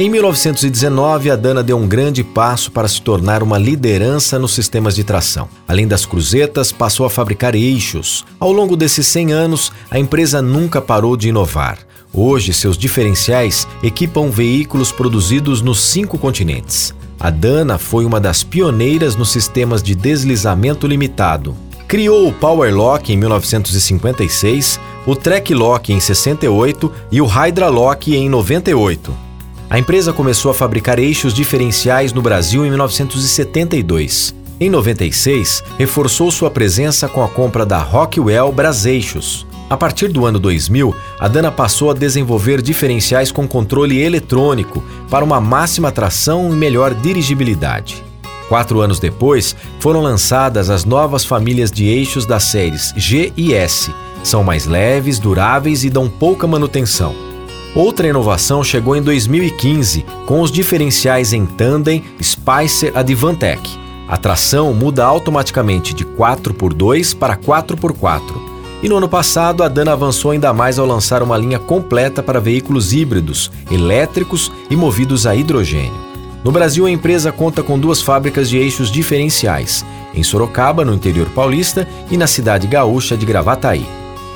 Em 1919, a Dana deu um grande passo para se tornar uma liderança nos sistemas de tração. Além das cruzetas, passou a fabricar eixos. Ao longo desses 100 anos, a empresa nunca parou de inovar. Hoje, seus diferenciais equipam veículos produzidos nos cinco continentes. A Dana foi uma das pioneiras nos sistemas de deslizamento limitado. Criou o Power Lock em 1956, o Track Lock em 68 e o Hydra Lock em 98. A empresa começou a fabricar eixos diferenciais no Brasil em 1972. Em 96, reforçou sua presença com a compra da Rockwell Braseixos. A partir do ano 2000, a Dana passou a desenvolver diferenciais com controle eletrônico para uma máxima tração e melhor dirigibilidade. Quatro anos depois, foram lançadas as novas famílias de eixos das séries G e S. São mais leves, duráveis e dão pouca manutenção. Outra inovação chegou em 2015 com os diferenciais em tandem Spicer Advantech. A tração muda automaticamente de 4x2 para 4x4. E no ano passado, a Dana avançou ainda mais ao lançar uma linha completa para veículos híbridos, elétricos e movidos a hidrogênio. No Brasil, a empresa conta com duas fábricas de eixos diferenciais, em Sorocaba, no interior paulista, e na cidade gaúcha de Gravataí.